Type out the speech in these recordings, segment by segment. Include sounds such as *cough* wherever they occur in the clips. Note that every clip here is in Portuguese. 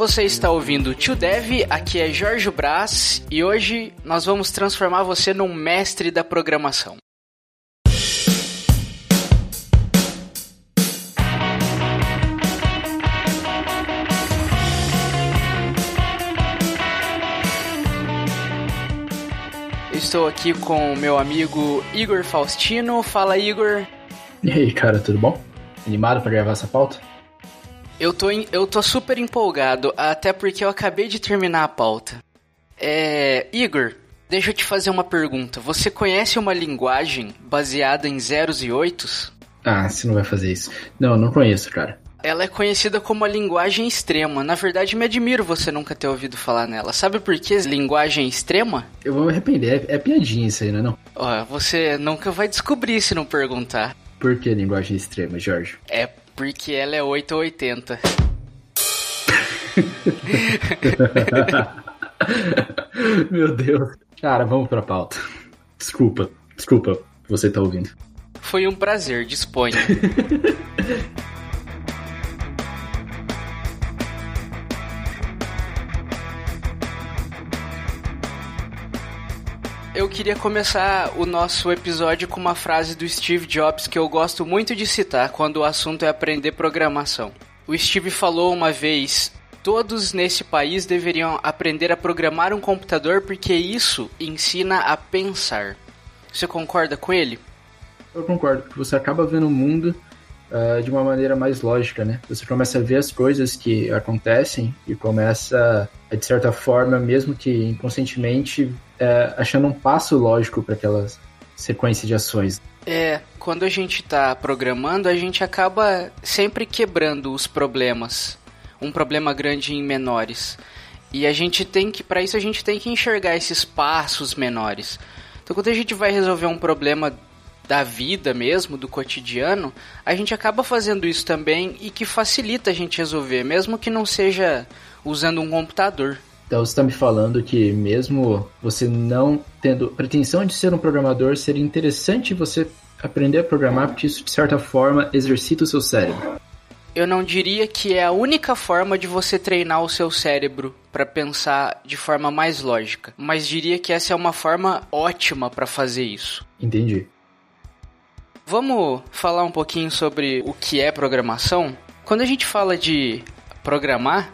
Você está ouvindo Tio Dev, aqui é Jorge Brás e hoje nós vamos transformar você num mestre da programação. Estou aqui com o meu amigo Igor Faustino. Fala, Igor. E aí, cara, tudo bom? Animado para gravar essa pauta? Eu tô, eu tô super empolgado, até porque eu acabei de terminar a pauta. É. Igor, deixa eu te fazer uma pergunta. Você conhece uma linguagem baseada em zeros e oitos? Ah, você não vai fazer isso. Não, não conheço, cara. Ela é conhecida como a linguagem extrema. Na verdade, me admiro você nunca ter ouvido falar nela. Sabe por que linguagem extrema? Eu vou me arrepender. É, é piadinha isso aí, não é não? Ó, você nunca vai descobrir se não perguntar. Por que linguagem extrema, Jorge? É porque ela é 8 ou 80. *laughs* Meu Deus. Cara, vamos pra pauta. Desculpa, desculpa, você tá ouvindo. Foi um prazer, disponha. *laughs* queria começar o nosso episódio com uma frase do Steve Jobs que eu gosto muito de citar quando o assunto é aprender programação. O Steve falou uma vez: todos nesse país deveriam aprender a programar um computador porque isso ensina a pensar. Você concorda com ele? Eu concordo, porque você acaba vendo o mundo uh, de uma maneira mais lógica, né? Você começa a ver as coisas que acontecem e começa, de certa forma, mesmo que inconscientemente, é, achando um passo lógico para aquela sequência de ações. É, quando a gente está programando, a gente acaba sempre quebrando os problemas, um problema grande em menores. E a gente tem que, para isso a gente tem que enxergar esses passos menores. Então, quando a gente vai resolver um problema da vida mesmo, do cotidiano, a gente acaba fazendo isso também e que facilita a gente resolver, mesmo que não seja usando um computador. Então você está me falando que mesmo você não tendo pretensão de ser um programador, seria interessante você aprender a programar, porque isso de certa forma exercita o seu cérebro. Eu não diria que é a única forma de você treinar o seu cérebro para pensar de forma mais lógica, mas diria que essa é uma forma ótima para fazer isso. Entendi. Vamos falar um pouquinho sobre o que é programação? Quando a gente fala de programar,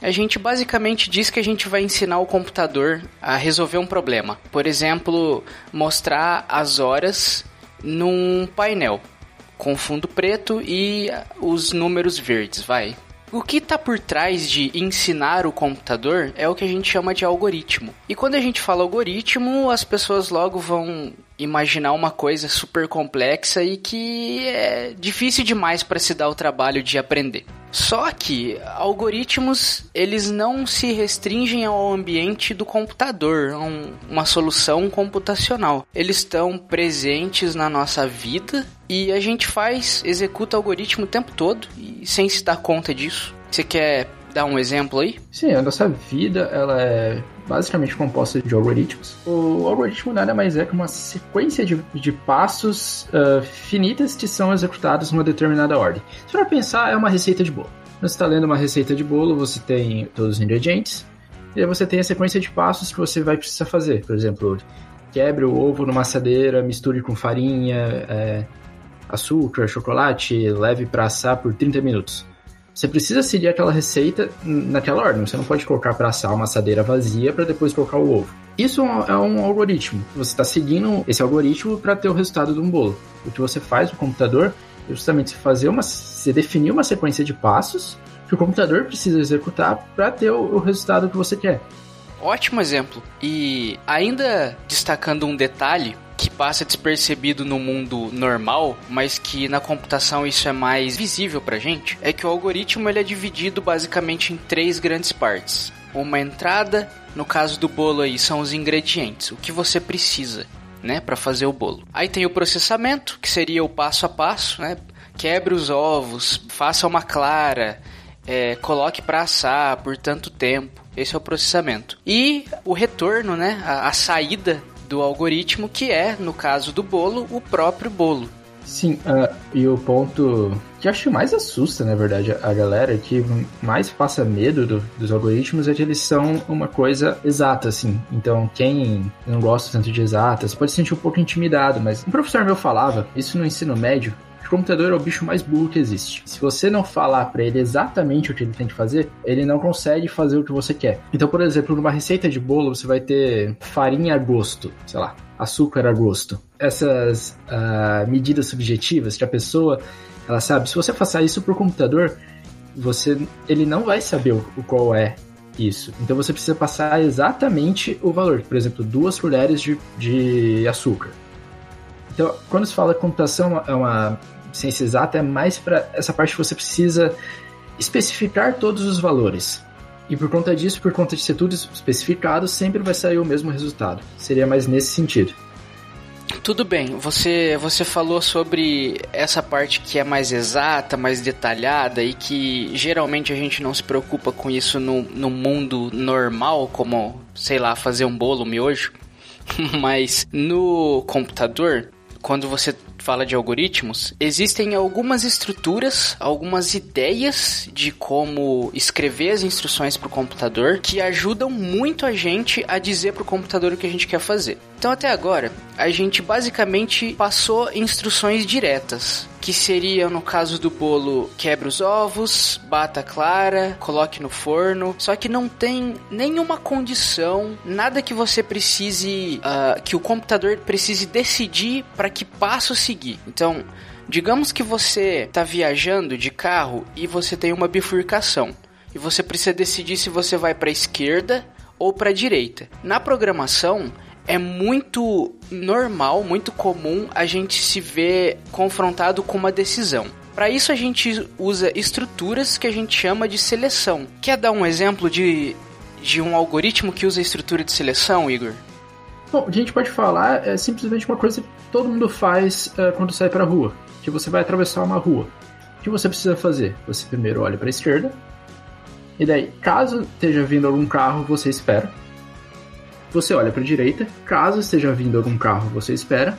a gente basicamente diz que a gente vai ensinar o computador a resolver um problema. Por exemplo, mostrar as horas num painel com fundo preto e os números verdes, vai. O que está por trás de ensinar o computador é o que a gente chama de algoritmo. E quando a gente fala algoritmo, as pessoas logo vão imaginar uma coisa super complexa e que é difícil demais para se dar o trabalho de aprender. Só que algoritmos eles não se restringem ao ambiente do computador, a um, uma solução computacional. Eles estão presentes na nossa vida e a gente faz, executa algoritmo o tempo todo e sem se dar conta disso. Você quer dar um exemplo aí? Sim, a nossa vida ela é basicamente composta de algoritmos. O algoritmo nada mais é que uma sequência de, de passos uh, finitas que são executados numa determinada ordem. Se for pensar, é uma receita de bolo. Você está lendo uma receita de bolo, você tem todos os ingredientes, e aí você tem a sequência de passos que você vai precisar fazer. Por exemplo, quebre o ovo numa assadeira, misture com farinha, é, açúcar, chocolate, leve para assar por 30 minutos. Você precisa seguir aquela receita naquela ordem. Você não pode colocar para assar uma assadeira vazia para depois colocar o ovo. Isso é um algoritmo. Você está seguindo esse algoritmo para ter o resultado de um bolo. O que você faz no computador é justamente fazer uma, você definir uma sequência de passos que o computador precisa executar para ter o, o resultado que você quer. Ótimo exemplo. E ainda destacando um detalhe, que passa despercebido no mundo normal, mas que na computação isso é mais visível pra gente, é que o algoritmo ele é dividido basicamente em três grandes partes. Uma entrada, no caso do bolo aí, são os ingredientes, o que você precisa, né, para fazer o bolo. Aí tem o processamento, que seria o passo a passo, né? Quebre os ovos, faça uma clara, é, coloque para assar por tanto tempo. Esse é o processamento. E o retorno, né? A, a saída do algoritmo, que é, no caso do bolo, o próprio bolo. Sim, uh, e o ponto que acho que mais assusta, na verdade, a galera, que mais passa medo do, dos algoritmos é que eles são uma coisa exata, assim. Então, quem não gosta tanto de exatas pode se sentir um pouco intimidado, mas um professor meu falava, isso no ensino médio, o computador é o bicho mais burro que existe. Se você não falar para ele exatamente o que ele tem que fazer, ele não consegue fazer o que você quer. Então, por exemplo, numa receita de bolo, você vai ter farinha a gosto, sei lá, açúcar a gosto. Essas uh, medidas subjetivas que a pessoa, ela sabe, se você passar isso pro computador, você, ele não vai saber o, qual é isso. Então você precisa passar exatamente o valor. Por exemplo, duas colheres de, de açúcar. Então, quando se fala computação, é uma ciência exata, é mais para essa parte que você precisa especificar todos os valores. E por conta disso, por conta de ser tudo especificado, sempre vai sair o mesmo resultado. Seria mais nesse sentido. Tudo bem, você, você falou sobre essa parte que é mais exata, mais detalhada e que geralmente a gente não se preocupa com isso no, no mundo normal, como, sei lá, fazer um bolo, miojo. *laughs* Mas no computador, quando você fala de algoritmos, existem algumas estruturas, algumas ideias de como escrever as instruções para o computador que ajudam muito a gente a dizer para o computador o que a gente quer fazer. Então, até agora, a gente basicamente passou instruções diretas que seria no caso do bolo quebra os ovos, bata clara, coloque no forno. Só que não tem nenhuma condição, nada que você precise, uh, que o computador precise decidir para que passo. Então, digamos que você está viajando de carro e você tem uma bifurcação e você precisa decidir se você vai para a esquerda ou para a direita. Na programação, é muito normal, muito comum a gente se ver confrontado com uma decisão. Para isso a gente usa estruturas que a gente chama de seleção. Quer dar um exemplo de, de um algoritmo que usa estrutura de seleção, Igor? Bom, a gente pode falar é simplesmente uma coisa que todo mundo faz uh, quando sai para a rua, que você vai atravessar uma rua. O que você precisa fazer? Você primeiro olha para a esquerda, e daí, caso esteja vindo algum carro, você espera você olha para a direita, caso esteja vindo algum carro, você espera.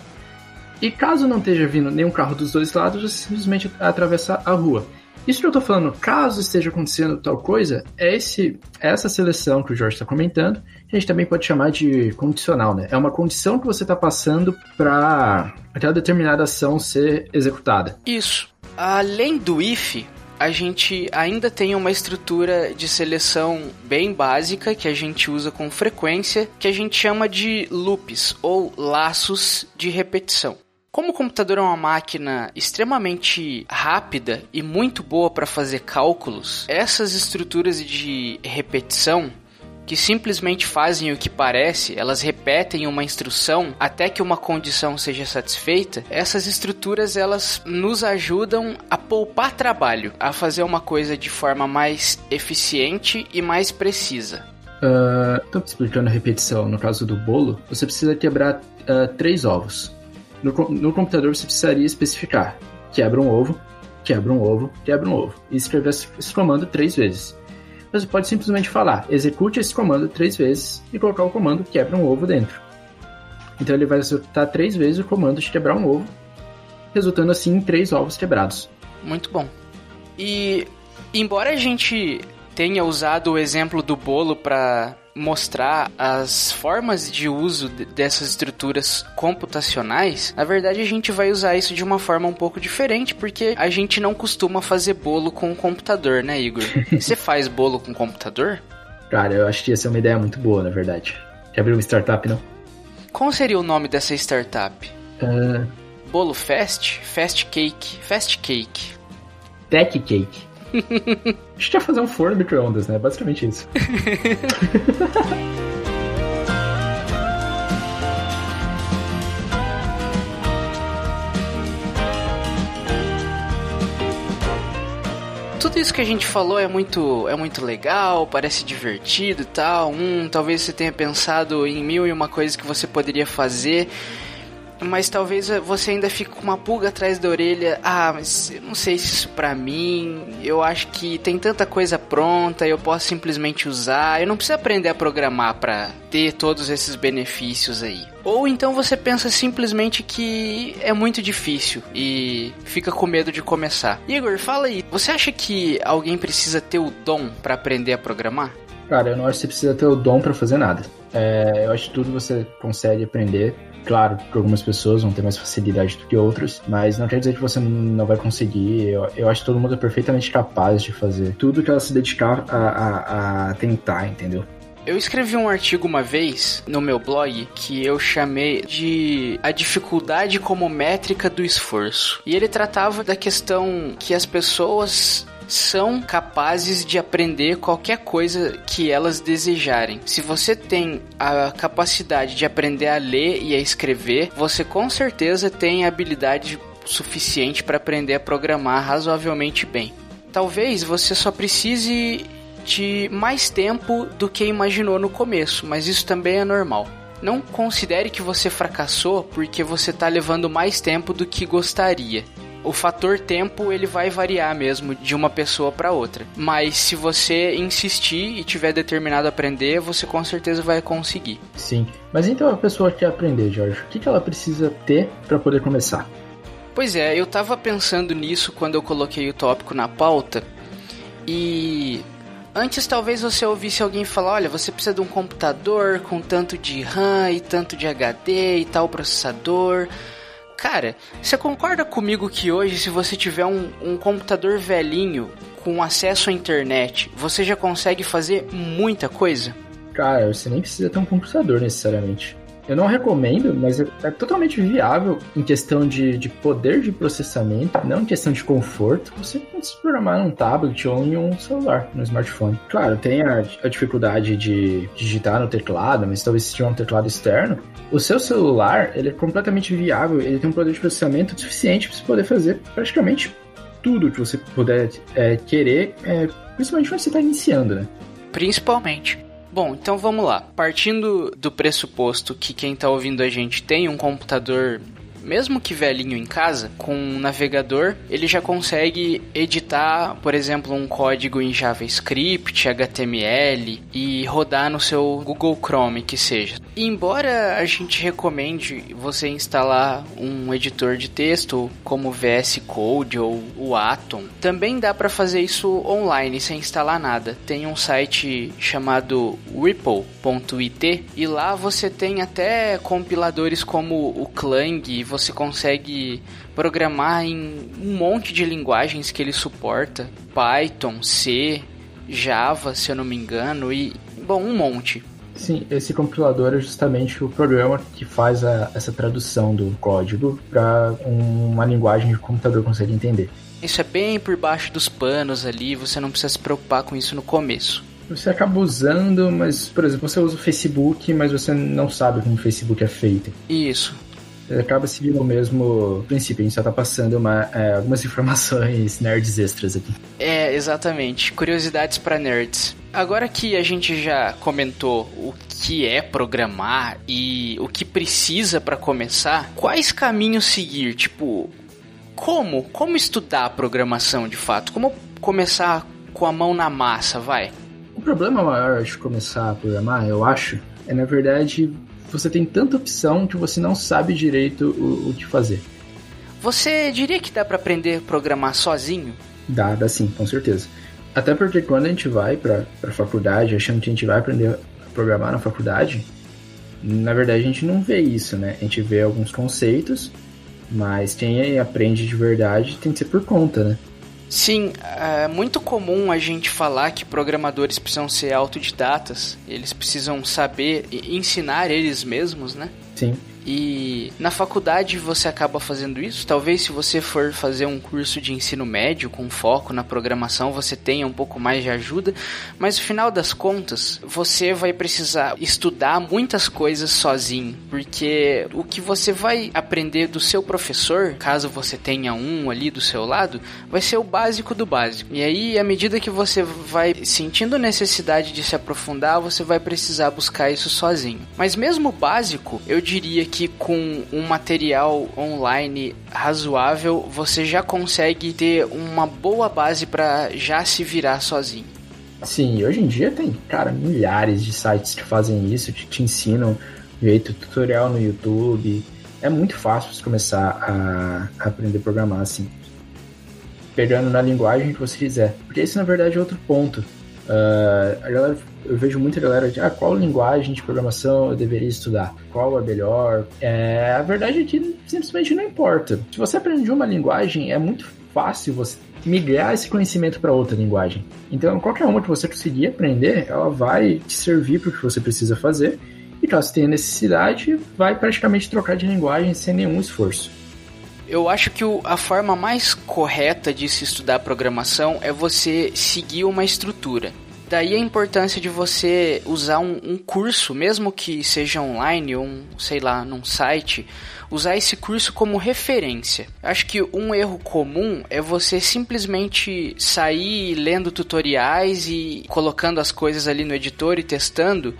E caso não esteja vindo nenhum carro dos dois lados, você simplesmente atravessa a rua. Isso que eu estou falando, caso esteja acontecendo tal coisa, é esse, essa seleção que o Jorge está comentando, a gente também pode chamar de condicional, né? É uma condição que você está passando para aquela determinada ação ser executada. Isso. Além do if, a gente ainda tem uma estrutura de seleção bem básica que a gente usa com frequência, que a gente chama de loops ou laços de repetição. Como o computador é uma máquina extremamente rápida e muito boa para fazer cálculos, essas estruturas de repetição que simplesmente fazem o que parece, elas repetem uma instrução até que uma condição seja satisfeita, essas estruturas elas nos ajudam a poupar trabalho, a fazer uma coisa de forma mais eficiente e mais precisa. Uh, então, explicando a repetição, no caso do bolo, você precisa quebrar uh, três ovos. No, no computador você precisaria especificar: quebra um ovo, quebra um ovo, quebra um ovo. E escrever esse comando três vezes você pode simplesmente falar execute esse comando três vezes e colocar o comando quebra um ovo dentro. Então ele vai executar três vezes o comando de quebrar um ovo, resultando assim em três ovos quebrados. Muito bom. E embora a gente tenha usado o exemplo do bolo para mostrar as formas de uso dessas estruturas computacionais, na verdade a gente vai usar isso de uma forma um pouco diferente, porque a gente não costuma fazer bolo com o computador, né, Igor? *laughs* Você faz bolo com computador? Cara, eu acho que ia ser uma ideia muito boa, na verdade. Quer abrir uma startup, não? Qual seria o nome dessa startup? Uh... Bolo Fast? Fast Cake? Fast Cake. Tech Cake. *laughs* A gente ia fazer um forno micro-ondas, né? Basicamente isso. *laughs* tudo isso que a gente falou é muito, é muito legal, parece divertido e tal. Hum, talvez você tenha pensado em mil e uma coisas que você poderia fazer. Mas talvez você ainda fique com uma pulga atrás da orelha. Ah, mas eu não sei se isso pra mim. Eu acho que tem tanta coisa pronta, eu posso simplesmente usar. Eu não preciso aprender a programar para ter todos esses benefícios aí. Ou então você pensa simplesmente que é muito difícil e fica com medo de começar. Igor, fala aí, você acha que alguém precisa ter o dom para aprender a programar? Cara, eu não acho que você precisa ter o dom para fazer nada. É, eu acho que tudo você consegue aprender Claro que algumas pessoas vão ter mais facilidade do que outras, mas não quer dizer que você não vai conseguir. Eu, eu acho que todo mundo é perfeitamente capaz de fazer tudo que ela se dedicar a, a, a tentar, entendeu? Eu escrevi um artigo uma vez no meu blog que eu chamei de A Dificuldade como Métrica do Esforço. E ele tratava da questão que as pessoas são capazes de aprender qualquer coisa que elas desejarem. Se você tem a capacidade de aprender a ler e a escrever, você com certeza tem habilidade suficiente para aprender a programar razoavelmente bem. Talvez você só precise de mais tempo do que imaginou no começo, mas isso também é normal. Não considere que você fracassou porque você está levando mais tempo do que gostaria o fator tempo ele vai variar mesmo de uma pessoa para outra. Mas se você insistir e tiver determinado a aprender, você com certeza vai conseguir. Sim. Mas então a pessoa quer aprender, Jorge, o que, que ela precisa ter para poder começar? Pois é, eu tava pensando nisso quando eu coloquei o tópico na pauta. E antes talvez você ouvisse alguém falar, olha, você precisa de um computador com tanto de RAM e tanto de HD e tal processador. Cara, você concorda comigo que hoje, se você tiver um, um computador velhinho com acesso à internet, você já consegue fazer muita coisa? Cara, você nem precisa ter um computador necessariamente. Eu não recomendo, mas é, totalmente viável em questão de, de poder de processamento, não em questão de conforto. Você pode se programar num tablet ou em um celular, no smartphone. Claro, tem a, a dificuldade de digitar no teclado, mas talvez se tiver um teclado externo. O seu celular, ele é completamente viável, ele tem um poder de processamento suficiente para você poder fazer praticamente tudo que você puder é, querer, é, principalmente quando você está iniciando, né? Principalmente. Bom, então vamos lá. Partindo do pressuposto que quem está ouvindo a gente tem um computador mesmo que velhinho em casa, com um navegador, ele já consegue editar, por exemplo, um código em JavaScript, HTML e rodar no seu Google Chrome, que seja. Embora a gente recomende você instalar um editor de texto como VS Code ou o Atom, também dá para fazer isso online sem instalar nada. Tem um site chamado ripple.it e lá você tem até compiladores como o Clang, você consegue programar em um monte de linguagens que ele suporta: Python, C, Java, se eu não me engano, e bom, um monte. Sim, esse compilador é justamente o programa que faz a, essa tradução do código para uma linguagem que o computador consegue entender. Isso é bem por baixo dos panos ali, você não precisa se preocupar com isso no começo. Você acaba usando, mas, por exemplo, você usa o Facebook, mas você não sabe como o Facebook é feito. Isso acaba seguindo o mesmo princípio. A gente só tá passando uma, é, algumas *laughs* informações nerds extras aqui. É, exatamente. Curiosidades para nerds. Agora que a gente já comentou o que é programar e o que precisa para começar, quais caminhos seguir? Tipo, como? Como estudar a programação de fato? Como começar com a mão na massa, vai? O problema maior de começar a programar, eu acho, é na verdade você tem tanta opção que você não sabe direito o, o que fazer. Você diria que dá para aprender a programar sozinho? Dá, dá sim, com certeza. Até porque quando a gente vai para a faculdade, achando que a gente vai aprender a programar na faculdade, na verdade a gente não vê isso, né? A gente vê alguns conceitos, mas quem aprende de verdade tem que ser por conta, né? Sim, é muito comum a gente falar que programadores precisam ser autodidatas, eles precisam saber ensinar eles mesmos, né? Sim. E na faculdade você acaba fazendo isso. Talvez se você for fazer um curso de ensino médio com foco na programação, você tenha um pouco mais de ajuda, mas no final das contas, você vai precisar estudar muitas coisas sozinho, porque o que você vai aprender do seu professor, caso você tenha um ali do seu lado, vai ser o básico do básico. E aí, à medida que você vai sentindo necessidade de se aprofundar, você vai precisar buscar isso sozinho. Mas mesmo o básico, eu diria que que com um material online razoável você já consegue ter uma boa base para já se virar sozinho. Sim, hoje em dia tem, cara, milhares de sites que fazem isso, que te ensinam jeito tutorial no YouTube. É muito fácil você começar a, aprender a programar assim. Pegando na linguagem que você quiser. Porque esse na verdade é outro ponto. Uh, a galera, eu vejo muita galera de ah, qual linguagem de programação eu deveria estudar, qual é melhor. É, a verdade é que simplesmente não importa. Se você aprende uma linguagem, é muito fácil você migrar esse conhecimento para outra linguagem. Então, qualquer uma que você conseguir aprender, ela vai te servir para o que você precisa fazer. E caso tenha necessidade, vai praticamente trocar de linguagem sem nenhum esforço. Eu acho que o, a forma mais correta de se estudar programação é você seguir uma estrutura. Daí a importância de você usar um, um curso, mesmo que seja online ou, um, sei lá, num site, usar esse curso como referência. Acho que um erro comum é você simplesmente sair lendo tutoriais e colocando as coisas ali no editor e testando,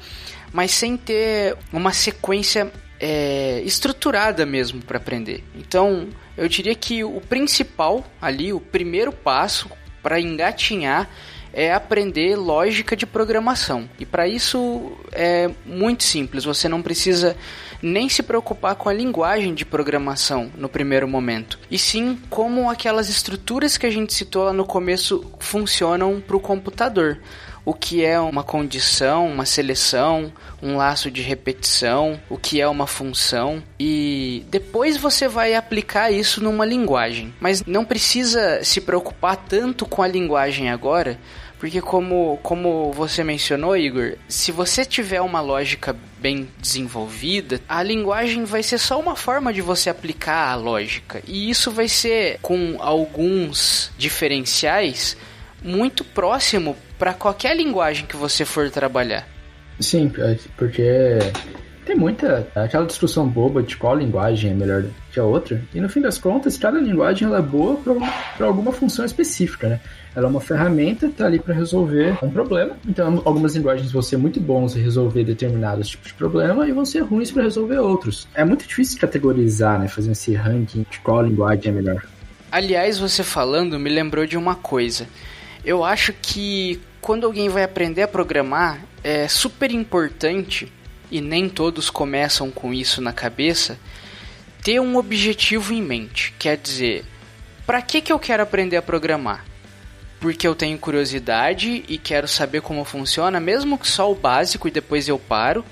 mas sem ter uma sequência é, estruturada mesmo para aprender. Então, eu diria que o principal ali, o primeiro passo para engatinhar é aprender lógica de programação. E para isso é muito simples, você não precisa nem se preocupar com a linguagem de programação no primeiro momento, e sim como aquelas estruturas que a gente citou lá no começo funcionam para o computador o que é uma condição, uma seleção, um laço de repetição, o que é uma função e depois você vai aplicar isso numa linguagem. Mas não precisa se preocupar tanto com a linguagem agora, porque como, como você mencionou, Igor, se você tiver uma lógica bem desenvolvida, a linguagem vai ser só uma forma de você aplicar a lógica. E isso vai ser com alguns diferenciais muito próximo para qualquer linguagem que você for trabalhar. Sim, é, porque tem muita aquela discussão boba de qual linguagem é melhor que a outra. E no fim das contas, cada linguagem ela é boa para alguma função específica, né? Ela é uma ferramenta, tá ali para resolver um problema. Então, algumas linguagens vão ser muito bons em resolver determinados tipos de problema e vão ser ruins para resolver outros. É muito difícil categorizar, né? Fazer esse ranking de qual linguagem é melhor. Aliás, você falando me lembrou de uma coisa. Eu acho que quando alguém vai aprender a programar, é super importante, e nem todos começam com isso na cabeça, ter um objetivo em mente. Quer dizer, para que, que eu quero aprender a programar? Porque eu tenho curiosidade e quero saber como funciona, mesmo que só o básico e depois eu paro,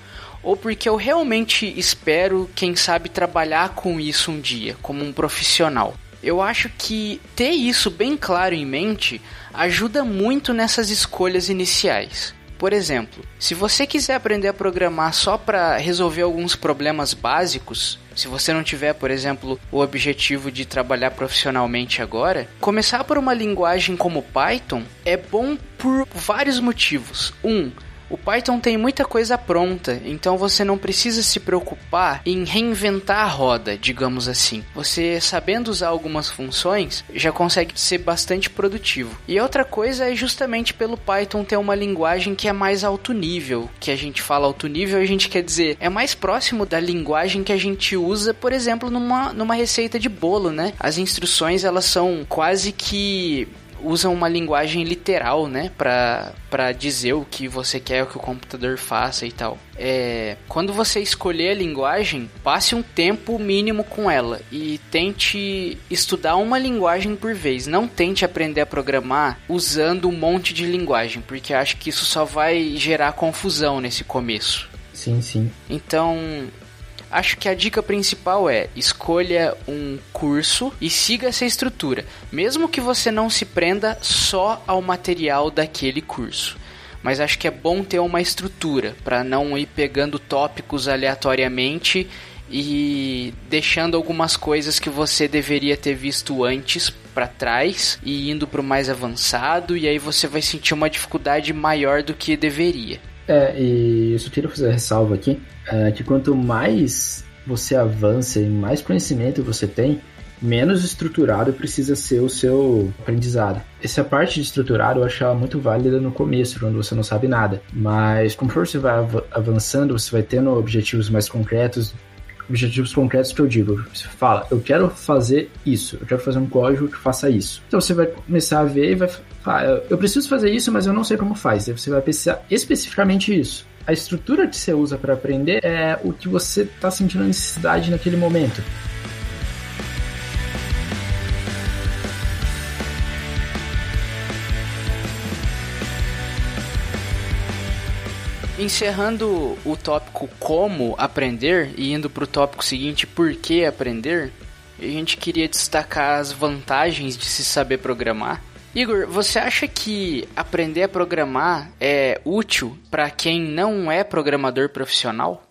ou porque eu realmente espero, quem sabe, trabalhar com isso um dia, como um profissional. Eu acho que ter isso bem claro em mente ajuda muito nessas escolhas iniciais. Por exemplo, se você quiser aprender a programar só para resolver alguns problemas básicos, se você não tiver, por exemplo, o objetivo de trabalhar profissionalmente agora, começar por uma linguagem como Python é bom por vários motivos. Um, o Python tem muita coisa pronta, então você não precisa se preocupar em reinventar a roda, digamos assim. Você sabendo usar algumas funções já consegue ser bastante produtivo. E outra coisa é justamente pelo Python ter uma linguagem que é mais alto nível, que a gente fala alto nível, a gente quer dizer é mais próximo da linguagem que a gente usa, por exemplo, numa, numa receita de bolo, né? As instruções elas são quase que usam uma linguagem literal, né, para dizer o que você quer que o computador faça e tal. É, quando você escolher a linguagem, passe um tempo mínimo com ela e tente estudar uma linguagem por vez. Não tente aprender a programar usando um monte de linguagem, porque acho que isso só vai gerar confusão nesse começo. Sim, sim. Então, Acho que a dica principal é escolha um curso e siga essa estrutura, mesmo que você não se prenda só ao material daquele curso. Mas acho que é bom ter uma estrutura para não ir pegando tópicos aleatoriamente e deixando algumas coisas que você deveria ter visto antes para trás e indo para o mais avançado e aí você vai sentir uma dificuldade maior do que deveria. É, e eu só queria fazer ressalva aqui, é que quanto mais você avança e mais conhecimento você tem, menos estruturado precisa ser o seu aprendizado. Essa parte de estruturado eu achava muito válida no começo, quando você não sabe nada. Mas conforme você vai avançando, você vai tendo objetivos mais concretos, objetivos concretos que eu digo. Você fala, eu quero fazer isso, eu quero fazer um código que faça isso. Então você vai começar a ver e vai falar, eu preciso fazer isso, mas eu não sei como faz. Você vai precisar especificamente isso. A estrutura que você usa para aprender é o que você está sentindo necessidade naquele momento. Encerrando o tópico como aprender e indo para o tópico seguinte, por que aprender, a gente queria destacar as vantagens de se saber programar. Igor, você acha que aprender a programar é útil para quem não é programador profissional?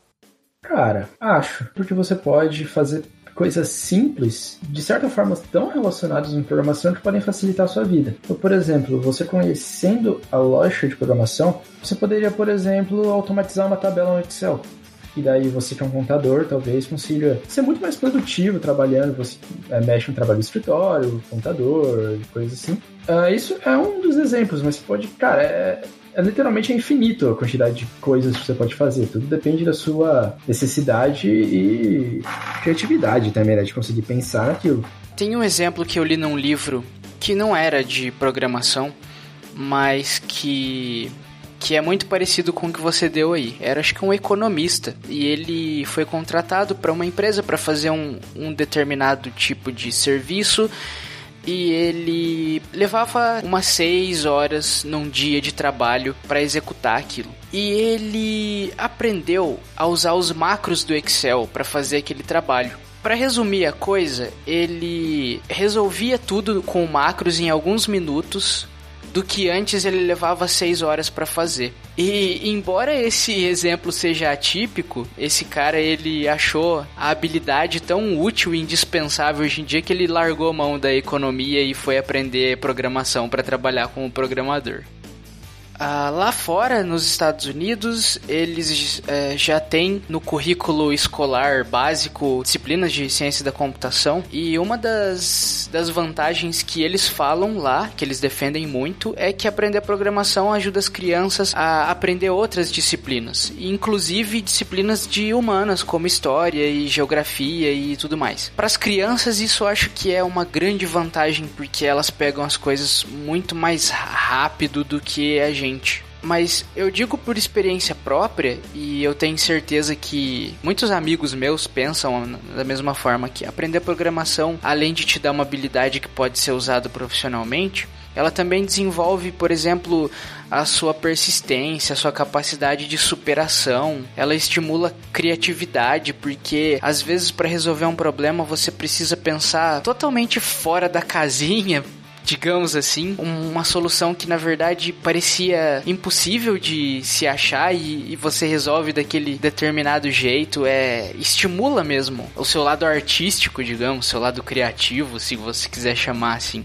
Cara, acho, porque você pode fazer coisas simples, de certa forma tão relacionadas em programação que podem facilitar a sua vida. Então, por exemplo, você conhecendo a lógica de programação, você poderia, por exemplo, automatizar uma tabela no Excel. E daí você que é um contador, talvez consiga ser muito mais produtivo trabalhando, você é, mexe no trabalho de escritório, contador, coisas assim. Uh, isso é um dos exemplos, mas você pode, cara, é, é literalmente infinito a quantidade de coisas que você pode fazer. Tudo depende da sua necessidade e criatividade também, né? De conseguir pensar naquilo. Tem um exemplo que eu li num livro que não era de programação, mas que que é muito parecido com o que você deu aí. Era acho que um economista e ele foi contratado para uma empresa para fazer um, um determinado tipo de serviço e ele levava umas 6 horas num dia de trabalho para executar aquilo. E ele aprendeu a usar os macros do Excel para fazer aquele trabalho. Para resumir a coisa, ele resolvia tudo com macros em alguns minutos do que antes ele levava seis horas para fazer. E embora esse exemplo seja atípico, esse cara ele achou a habilidade tão útil e indispensável hoje em dia que ele largou mão da economia e foi aprender programação para trabalhar como programador. Ah, lá fora, nos Estados Unidos, eles é, já têm no currículo escolar básico disciplinas de ciência da computação e uma das, das vantagens que eles falam lá, que eles defendem muito, é que aprender programação ajuda as crianças a aprender outras disciplinas, inclusive disciplinas de humanas, como história e geografia e tudo mais. Para as crianças, isso eu acho que é uma grande vantagem porque elas pegam as coisas muito mais rápido do que a gente gente. Mas eu digo por experiência própria e eu tenho certeza que muitos amigos meus pensam da mesma forma que aprender programação, além de te dar uma habilidade que pode ser usada profissionalmente, ela também desenvolve, por exemplo, a sua persistência, a sua capacidade de superação. Ela estimula criatividade, porque às vezes para resolver um problema você precisa pensar totalmente fora da casinha digamos assim, uma solução que na verdade parecia impossível de se achar e, e, você resolve daquele determinado jeito, é estimula mesmo o seu lado artístico, digamos, seu lado criativo, se você quiser chamar assim.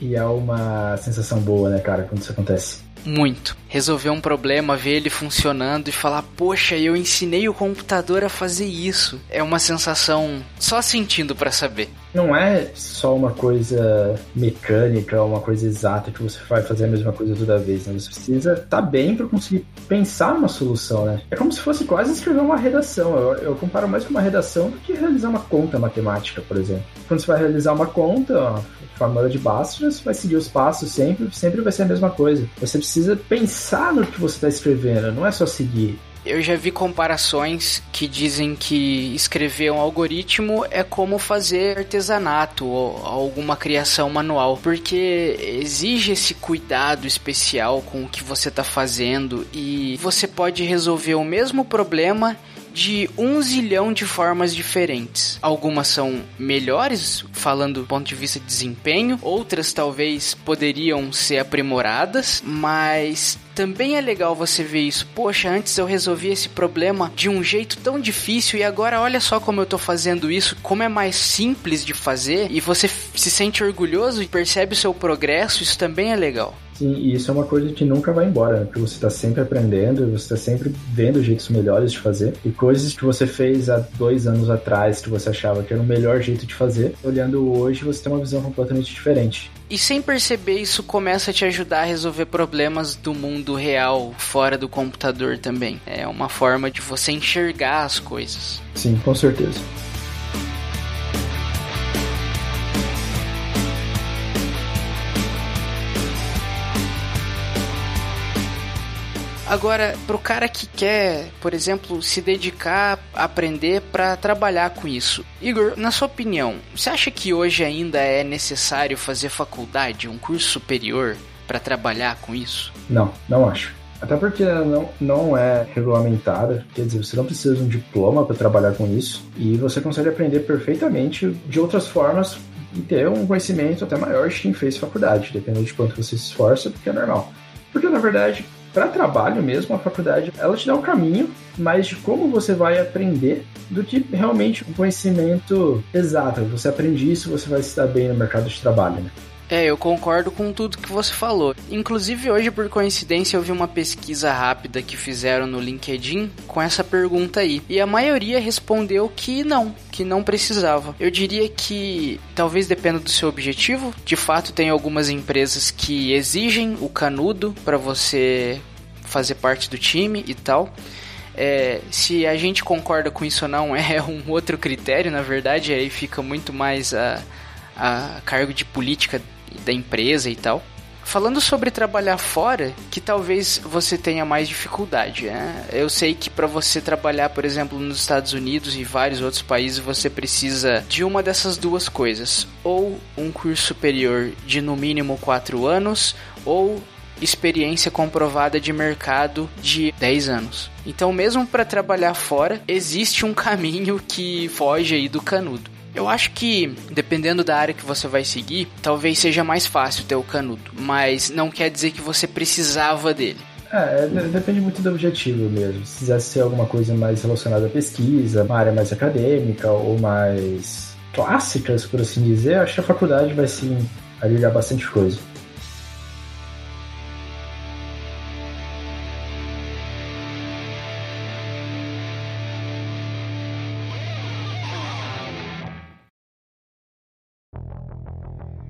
E é uma sensação boa, né, cara, quando isso acontece muito. Resolver um problema, ver ele funcionando e falar, poxa, eu ensinei o computador a fazer isso. É uma sensação só sentindo para saber. Não é só uma coisa mecânica, uma coisa exata que você vai fazer a mesma coisa toda vez, né? Você precisa estar tá bem para conseguir pensar numa solução, né? É como se fosse quase escrever uma redação. Eu, eu comparo mais com uma redação do que realizar uma conta matemática, por exemplo. Quando você vai realizar uma conta, fórmula de Bhaskara, você vai seguir os passos sempre, sempre vai ser a mesma coisa. Você precisa pensar no que você está escrevendo, não é só seguir. Eu já vi comparações que dizem que escrever um algoritmo é como fazer artesanato ou alguma criação manual, porque exige esse cuidado especial com o que você está fazendo e você pode resolver o mesmo problema de um zilhão de formas diferentes. Algumas são melhores, falando do ponto de vista de desempenho, outras talvez poderiam ser aprimoradas, mas também é legal você ver isso. Poxa, antes eu resolvi esse problema de um jeito tão difícil e agora olha só como eu tô fazendo isso, como é mais simples de fazer e você se sente orgulhoso e percebe o seu progresso, isso também é legal. Sim, e isso é uma coisa que nunca vai embora, né? porque você está sempre aprendendo, você está sempre vendo jeitos melhores de fazer, e coisas que você fez há dois anos atrás que você achava que era o melhor jeito de fazer, olhando hoje você tem uma visão completamente diferente. E sem perceber, isso começa a te ajudar a resolver problemas do mundo real, fora do computador também. É uma forma de você enxergar as coisas. Sim, com certeza. Agora, pro cara que quer, por exemplo, se dedicar a aprender para trabalhar com isso, Igor, na sua opinião, você acha que hoje ainda é necessário fazer faculdade, um curso superior para trabalhar com isso? Não, não acho. Até porque não, não é regulamentada, quer dizer, você não precisa de um diploma para trabalhar com isso e você consegue aprender perfeitamente de outras formas e ter um conhecimento até maior de quem fez faculdade, dependendo de quanto você se esforça, porque é normal. Porque na verdade, para trabalho mesmo, a faculdade, ela te dá um caminho, mas de como você vai aprender do que realmente o conhecimento exato. Você aprende isso, você vai se dar bem no mercado de trabalho, né? É, eu concordo com tudo que você falou. Inclusive, hoje, por coincidência, eu vi uma pesquisa rápida que fizeram no LinkedIn com essa pergunta aí. E a maioria respondeu que não, que não precisava. Eu diria que talvez dependa do seu objetivo. De fato, tem algumas empresas que exigem o canudo para você fazer parte do time e tal. É, se a gente concorda com isso ou não *laughs* é um outro critério, na verdade, aí fica muito mais a, a cargo de política da empresa e tal. Falando sobre trabalhar fora, que talvez você tenha mais dificuldade. Né? Eu sei que para você trabalhar, por exemplo, nos Estados Unidos e vários outros países, você precisa de uma dessas duas coisas: ou um curso superior de no mínimo 4 anos, ou experiência comprovada de mercado de 10 anos. Então, mesmo para trabalhar fora, existe um *laughs* caminho que foge aí do canudo. Eu acho que, dependendo da área que você vai seguir, talvez seja mais fácil ter o canudo, mas não quer dizer que você precisava dele. É, depende muito do objetivo mesmo. Se quisesse ser alguma coisa mais relacionada à pesquisa, uma área mais acadêmica ou mais clássicas, por assim dizer, acho que a faculdade vai sim aliviar bastante coisa.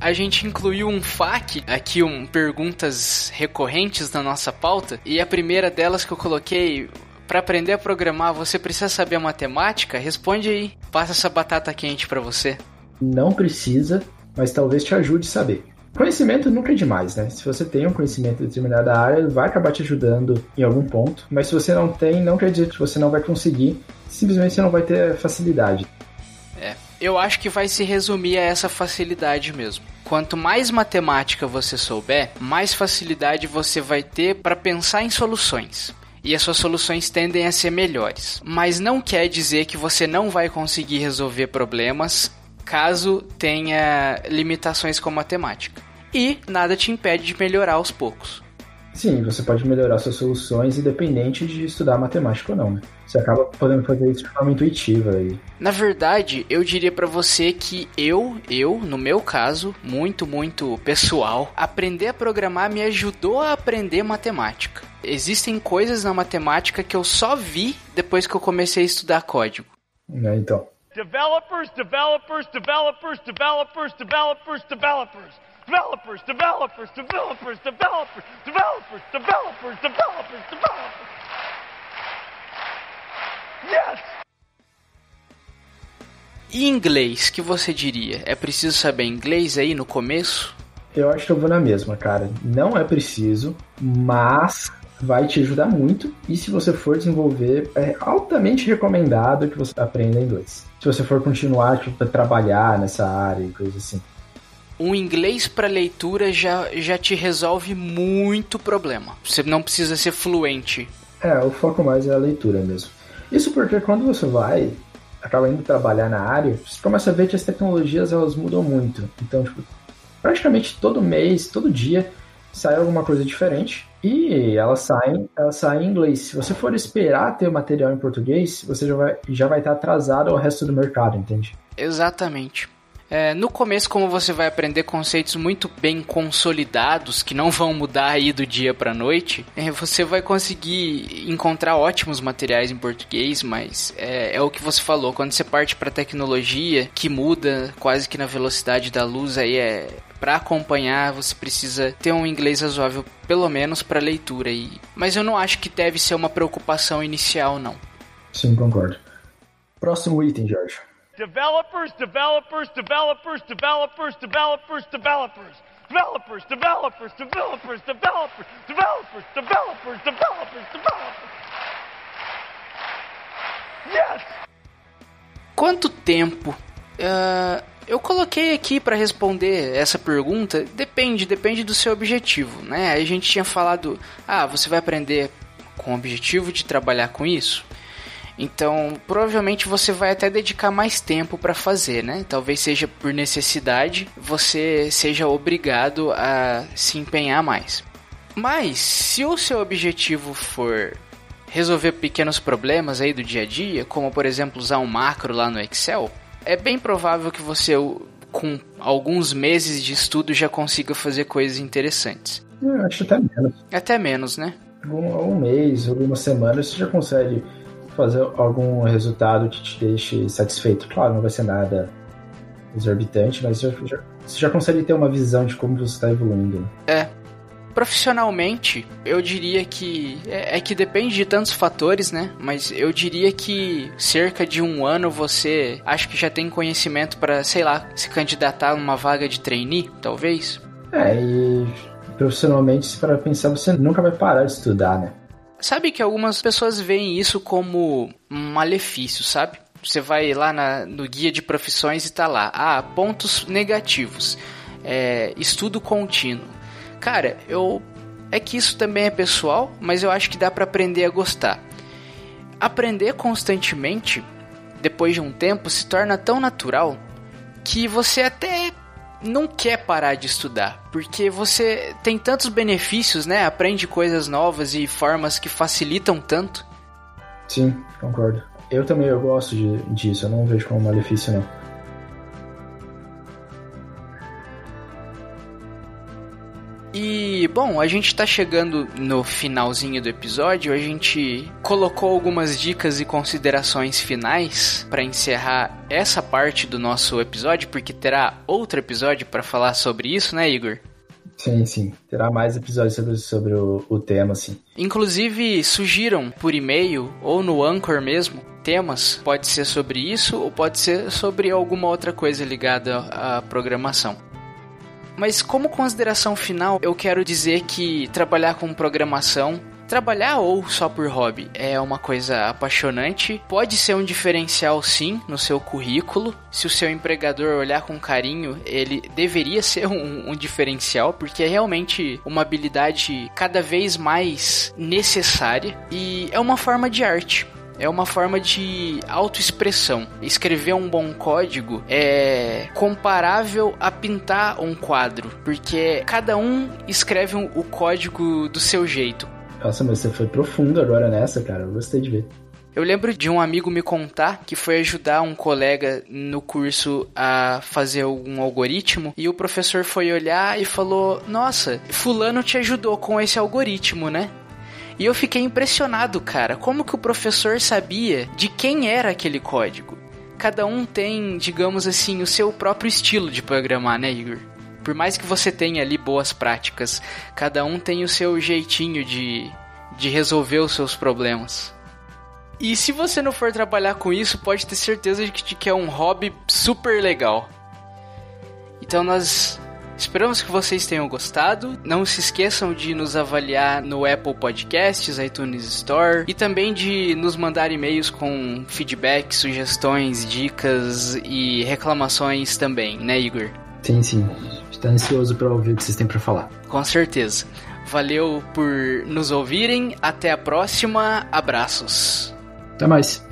A gente incluiu um FAQ, aqui um perguntas recorrentes na nossa pauta, e a primeira delas que eu coloquei, para aprender a programar, você precisa saber a matemática? Responde aí. Passa essa batata quente para você. Não precisa, mas talvez te ajude a saber. Conhecimento nunca é demais, né? Se você tem um conhecimento de determinada área, vai acabar te ajudando em algum ponto. Mas se você não tem, não quer dizer que você não vai conseguir. Simplesmente você não vai ter facilidade. Eu acho que vai se resumir a essa facilidade mesmo. Quanto mais matemática você souber, mais facilidade você vai ter para pensar em soluções e as suas soluções tendem a ser melhores. Mas não quer dizer que você não vai conseguir resolver problemas caso tenha limitações com matemática. E nada te impede de melhorar aos poucos. Sim, você pode melhorar suas soluções independente de estudar matemática ou não, né? Você acaba podendo fazer isso de forma intuitiva aí. Na verdade, eu diria para você que eu, eu, no meu caso, muito, muito pessoal, aprender a programar me ajudou a aprender matemática. Existem coisas na matemática que eu só vi depois que eu comecei a estudar código. É, então. Developers, developers, developers, developers, developers, developers developers, developers, developers, developers, developers, developers, developers, developers. Yes! E inglês, que você diria? É preciso saber inglês aí no começo? Eu acho que eu vou na mesma, cara. Não é preciso, mas vai te ajudar muito. E se você for desenvolver, é altamente recomendado que você aprenda inglês. Se você for continuar tipo, trabalhar nessa área e coisa assim um inglês para leitura já, já te resolve muito problema. Você não precisa ser fluente. É, o foco mais é a leitura mesmo. Isso porque quando você vai, acaba indo trabalhar na área, você começa a ver que as tecnologias elas mudam muito. Então, tipo, praticamente todo mês, todo dia, sai alguma coisa diferente e elas saem, elas saem em inglês. Se você for esperar ter o material em português, você já vai, já vai estar atrasado ao resto do mercado, entende? Exatamente. É, no começo, como você vai aprender conceitos muito bem consolidados, que não vão mudar aí do dia para noite, é, você vai conseguir encontrar ótimos materiais em português, mas é, é o que você falou, quando você parte para tecnologia, que muda quase que na velocidade da luz, aí é para acompanhar, você precisa ter um inglês razoável, pelo menos para leitura. E... Mas eu não acho que deve ser uma preocupação inicial, não. Sim, concordo. Próximo item, Jorge. Developers, developers, developers, developers, developers, developers. Developers, developers, developers, developers, developers, developers, developers, developers. Yes! Quanto tempo? Uh, eu coloquei aqui para responder essa pergunta. Depende, depende do seu objetivo, né? A gente tinha falado, ah, você vai aprender com o objetivo de trabalhar com isso. Então, provavelmente você vai até dedicar mais tempo para fazer, né? Talvez seja por necessidade, você seja obrigado a se empenhar mais. Mas, se o seu objetivo for resolver pequenos problemas aí do dia a dia, como por exemplo usar um macro lá no Excel, é bem provável que você com alguns meses de estudo já consiga fazer coisas interessantes. Eu acho até menos. Até menos, né? Um, um mês, algumas semanas, você já consegue fazer algum resultado que te deixe satisfeito. Claro, não vai ser nada exorbitante, mas já, já, você já consegue ter uma visão de como você está evoluindo. É. Profissionalmente, eu diria que. É, é, que depende de tantos fatores, né? Mas eu diria que cerca de um ano você acho que já tem conhecimento para, sei lá, se candidatar numa vaga de trainee, talvez. É, e profissionalmente, para pensar, você nunca vai parar de estudar, né? Sabe que algumas pessoas veem isso como um malefício, sabe? Você vai lá na, no guia de profissões e tá lá, ah, pontos negativos, é, estudo contínuo. Cara, eu é que isso também é pessoal, mas eu acho que dá para aprender a gostar. Aprender constantemente, depois de um tempo, se torna tão natural que você até não quer parar de estudar, porque você tem tantos benefícios, né? Aprende coisas novas e formas que facilitam tanto. Sim, concordo. Eu também eu gosto de, disso, eu não vejo como malefício não. E, bom, a gente tá chegando no finalzinho do episódio, a gente colocou algumas dicas e considerações finais para encerrar essa parte do nosso episódio, porque terá outro episódio para falar sobre isso, né, Igor? Sim, sim. Terá mais episódios sobre, sobre o, o tema, sim. Inclusive, sugiram por e-mail ou no Anchor mesmo temas. Pode ser sobre isso ou pode ser sobre alguma outra coisa ligada à programação. Mas como consideração final, eu quero dizer que trabalhar com programação Trabalhar ou só por hobby é uma coisa apaixonante. Pode ser um diferencial sim no seu currículo. Se o seu empregador olhar com carinho, ele deveria *laughs* ser um, um diferencial, porque é realmente uma habilidade cada vez mais necessária e é uma forma de arte é uma forma de autoexpressão. Escrever um bom código é comparável a pintar um quadro, porque cada um escreve o código do seu jeito. Nossa, mas você foi profundo agora nessa, cara. Eu gostei de ver. Eu lembro de um amigo me contar que foi ajudar um colega no curso a fazer um algoritmo e o professor foi olhar e falou: Nossa, Fulano te ajudou com esse algoritmo, né? E eu fiquei impressionado, cara, como que o professor sabia de quem era aquele código. Cada um tem, digamos assim, o seu próprio estilo de programar, né, Igor? Por mais que você tenha ali boas práticas, cada um tem o seu jeitinho de, de resolver os seus problemas. E se você não for trabalhar com isso, pode ter certeza de que é um hobby super legal. Então nós Esperamos que vocês tenham gostado. Não se esqueçam de nos avaliar no Apple Podcasts, iTunes Store e também de nos mandar e-mails com feedback, sugestões, dicas e reclamações também, né, Igor? Sim, sim. Estou ansioso para ouvir o que vocês têm para falar. Com certeza. Valeu por nos ouvirem. Até a próxima. Abraços. Até mais.